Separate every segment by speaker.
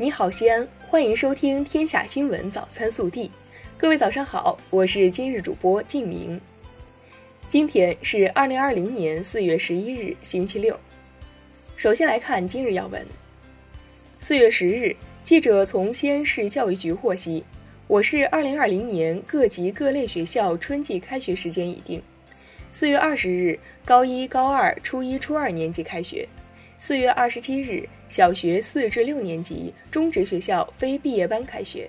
Speaker 1: 你好，西安，欢迎收听《天下新闻早餐速递》。各位早上好，我是今日主播静明。今天是二零二零年四月十一日，星期六。首先来看今日要闻。四月十日，记者从西安市教育局获悉，我市二零二零年各级各类学校春季开学时间已定。四月二十日，高一、高二、初一、初二年级开学。四月二十七日，小学四至六年级、中职学校非毕业班开学；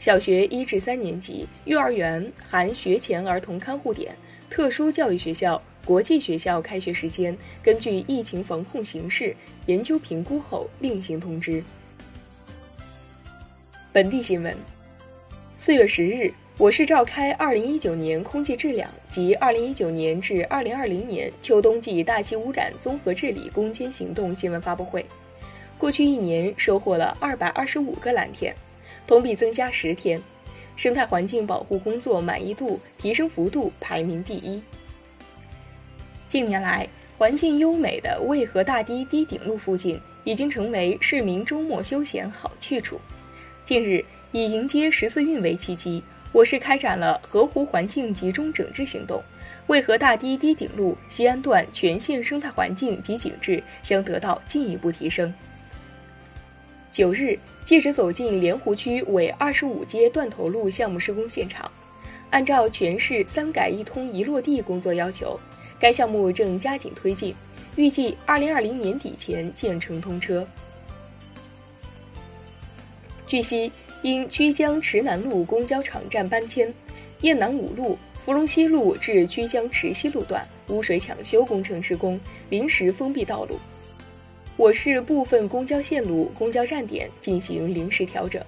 Speaker 1: 小学一至三年级、幼儿园含学前儿童看护点、特殊教育学校、国际学校开学时间，根据疫情防控形势研究评估后另行通知。本地新闻：四月十日。我市召开二零一九年空气质量及二零一九年至二零二零年秋冬季大气污染综合治理攻坚行动新闻发布会。过去一年收获了二百二十五个蓝天，同比增加十天，生态环境保护工作满意度提升幅度排名第一。近年来，环境优美的渭河大堤堤顶路附近已经成为市民周末休闲好去处。近日，以迎接十四运为契机。我市开展了河湖环境集中整治行动，渭河大堤堤顶路西安段全线生态环境及景致将得到进一步提升。九日，记者走进莲湖区纬二十五街断头路项目施工现场，按照全市三改一通一落地工作要求，该项目正加紧推进，预计二零二零年底前建成通车。据悉。因曲江池南路公交场站搬迁，雁南五路、芙蓉西路至曲江池西路段污水抢修工程施工，临时封闭道路。我市部分公交线路、公交站点进行临时调整。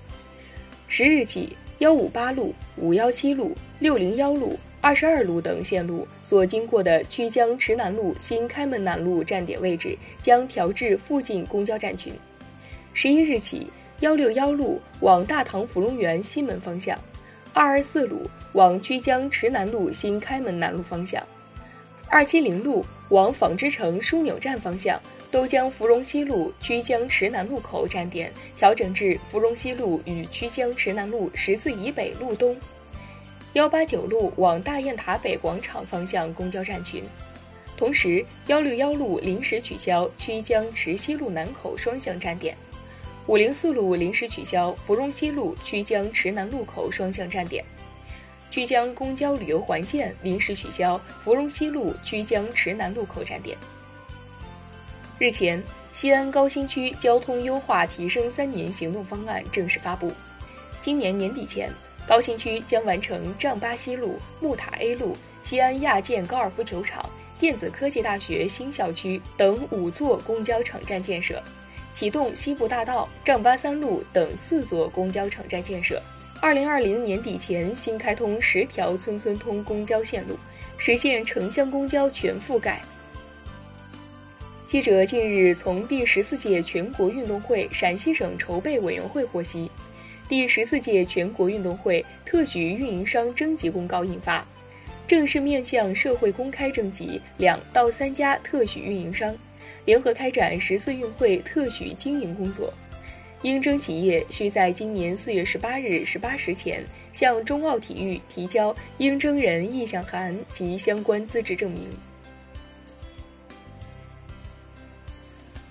Speaker 1: 十日起，幺五八路、五幺七路、六零幺路、二十二路等线路所经过的曲江池南路新开门南路站点位置将调至附近公交站群。十一日起。幺六幺路往大唐芙蓉园西门方向，二二四路往曲江池南路新开门南路方向，二七零路往纺织城枢纽站方向，都将芙蓉西路曲江池南路口站点调整至芙蓉西路与曲江池南路十字以北路东。幺八九路往大雁塔北广场方向公交站群，同时幺六幺路临时取消曲江池西路南口双向站点。五零四路临时取消芙蓉西路曲江池南路口双向站点，曲江公交旅游环线临时取消芙蓉西路曲江池南路口站点。日前，西安高新区交通优化提升三年行动方案正式发布。今年年底前，高新区将完成丈八西路、木塔 A 路、西安亚健高尔夫球场、电子科技大学新校区等五座公交场站建设。启动西部大道、丈八三路等四座公交场站建设，二零二零年底前新开通十条村村通公交线路，实现城乡公交全覆盖。记者近日从第十四届全国运动会陕西省筹备委员会获悉，第十四届全国运动会特许运营商征集公告印发，正式面向社会公开征集两到三家特许运营商。联合开展十四运会特许经营工作，应征企业需在今年四月十八日十八时前向中奥体育提交应征人意向函及相关资质证明。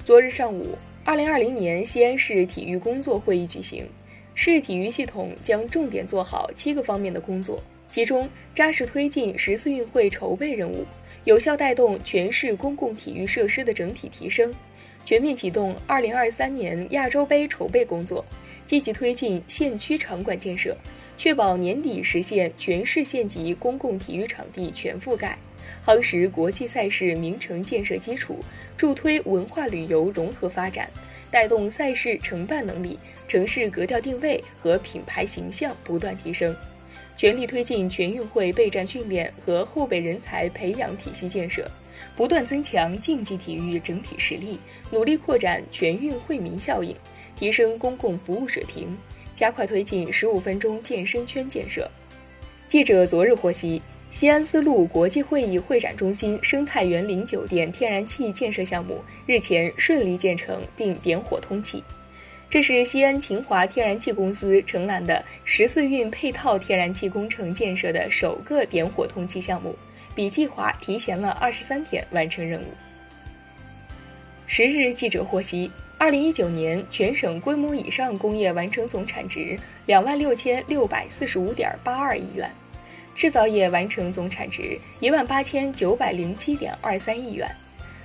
Speaker 1: 昨日上午，二零二零年西安市体育工作会议举行，市体育系统将重点做好七个方面的工作，其中扎实推进十四运会筹备任务。有效带动全市公共体育设施的整体提升，全面启动2023年亚洲杯筹备工作，积极推进县区场馆建设，确保年底实现全市县级公共体育场地全覆盖，夯实国际赛事名城建设基础，助推文化旅游融合发展，带动赛事承办能力、城市格调定位和品牌形象不断提升。全力推进全运会备战训练和后备人才培养体系建设，不断增强竞技体育整体实力，努力扩展全运惠民效应，提升公共服务水平，加快推进十五分钟健身圈建设。记者昨日获悉，西安丝路国际会议会展中心生态园林酒店天然气建设项目日前顺利建成并点火通气。这是西安秦华天然气公司承揽的十四运配套天然气工程建设的首个点火通气项目，比计划提前了二十三天完成任务。十日，记者获悉，二零一九年全省规模以上工业完成总产值两万六千六百四十五点八二亿元，制造业完成总产值一万八千九百零七点二三亿元。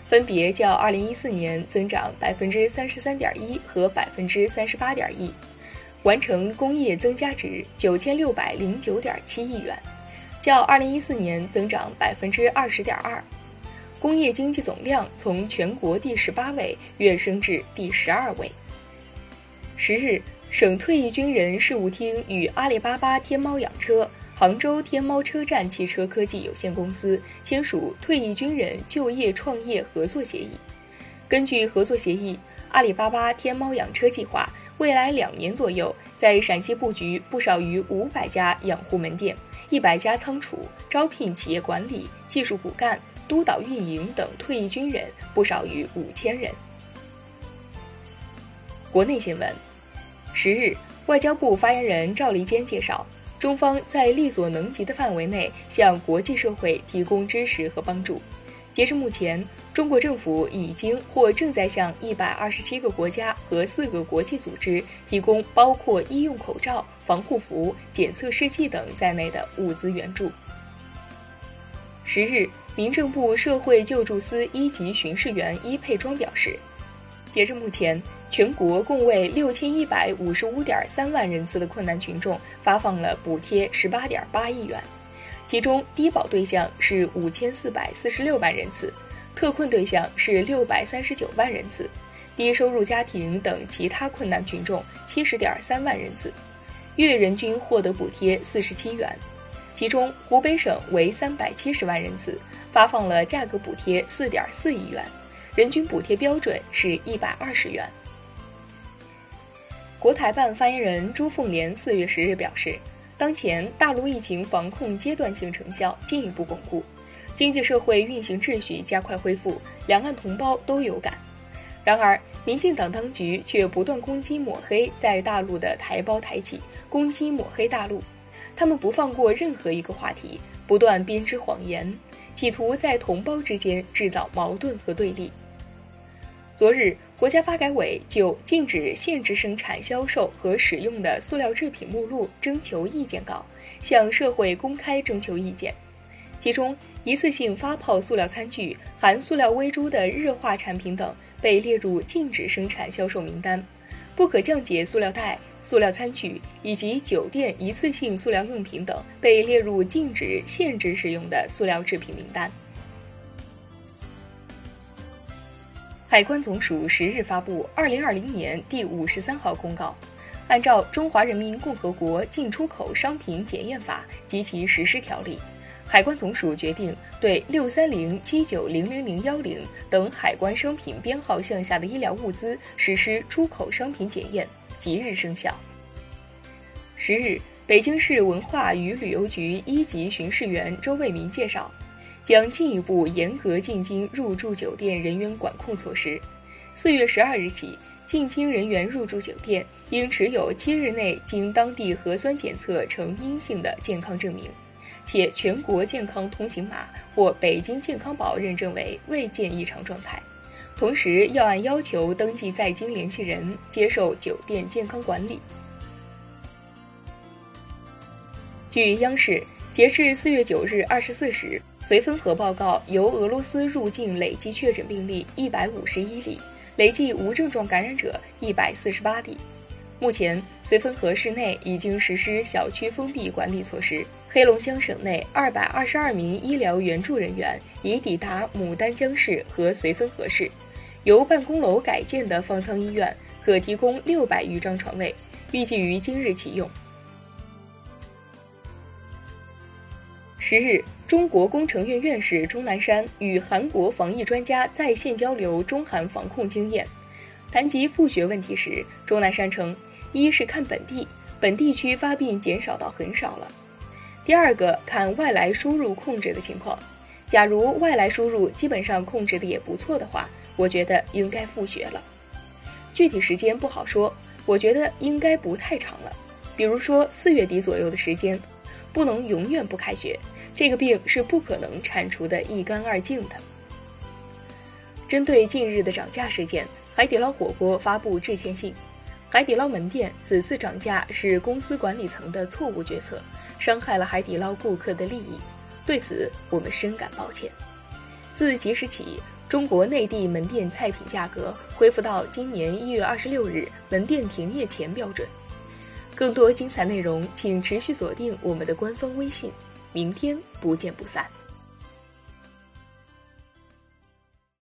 Speaker 1: 分别较二零一四年增长百分之三十三点一和百分之三十八点一，完成工业增加值九千六百零九点七亿元，较二零一四年增长百分之二十点二，工业经济总量从全国第十八位跃升至第十二位。十日，省退役军人事务厅与阿里巴巴天猫养车。杭州天猫车站汽车科技有限公司签署退役军人就业创业合作协议。根据合作协议，阿里巴巴天猫养车计划未来两年左右，在陕西布局不少于五百家养护门店、一百家仓储，招聘企业管理、技术骨干、督导运营等退役军人不少于五千人。国内新闻，十日，外交部发言人赵立坚介绍。中方在力所能及的范围内向国际社会提供支持和帮助。截至目前，中国政府已经或正在向一百二十七个国家和四个国际组织提供包括医用口罩、防护服、检测试剂等在内的物资援助。十日，民政部社会救助司一级巡视员伊佩庄表示，截至目前。全国共为六千一百五十五点三万人次的困难群众发放了补贴十八点八亿元，其中低保对象是五千四百四十六万人次，特困对象是六百三十九万人次，低收入家庭等其他困难群众七十点三万人次，月人均获得补贴四十七元，其中湖北省为三百七十万人次，发放了价格补贴四点四亿元，人均补贴标准是一百二十元。国台办发言人朱凤莲四月十日表示，当前大陆疫情防控阶段性成效进一步巩固，经济社会运行秩序加快恢复，两岸同胞都有感。然而，民进党当局却不断攻击抹黑在大陆的台胞台企，攻击抹黑大陆，他们不放过任何一个话题，不断编织谎言，企图在同胞之间制造矛盾和对立。昨日。国家发改委就禁止限制生产、销售和使用的塑料制品目录征求意见稿向社会公开征求意见，其中一次性发泡塑料餐具、含塑料微珠的日化产品等被列入禁止生产销售名单，不可降解塑料袋、塑料餐具以及酒店一次性塑料用品等被列入禁止限制使用的塑料制品名单。海关总署十日发布二零二零年第五十三号公告，按照《中华人民共和国进出口商品检验法》及其实施条例，海关总署决定对六三零七九零零零幺零等海关商品编号项下的医疗物资实施出口商品检验，即日生效。十日，北京市文化与旅游局一级巡视员周卫民介绍。将进一步严格进京入住酒店人员管控措施。四月十二日起，进京人员入住酒店应持有七日内经当地核酸检测呈阴性的健康证明，且全国健康通行码或北京健康宝认证为未见异常状态。同时，要按要求登记在京联系人，接受酒店健康管理。据央视。截至四月九日二十四时，绥芬河报告由俄罗斯入境累计确诊病例一百五十一例，累计无症状感染者一百四十八例。目前，绥芬河市内已经实施小区封闭管理措施。黑龙江省内二百二十二名医疗援助人员已抵达牡丹江市和绥芬河市。由办公楼改建的方舱医院可提供六百余张床位，预计于今日启用。十日，中国工程院院士钟南山与韩国防疫专家在线交流中韩防控经验。谈及复学问题时，钟南山称：一是看本地，本地区发病减少到很少了；第二个看外来输入控制的情况。假如外来输入基本上控制的也不错的话，我觉得应该复学了。具体时间不好说，我觉得应该不太长了，比如说四月底左右的时间，不能永远不开学，这个病是不可能铲除的一干二净的。针对近日的涨价事件，海底捞火锅发布致歉信。海底捞门店此次涨价是公司管理层的错误决策，伤害了海底捞顾客的利益，对此我们深感抱歉。自即时起，中国内地门店菜品价格恢复到今年一月二十六日门店停业前标准。更多精彩内容，请持续锁定我们的官方微信。明天不见不散。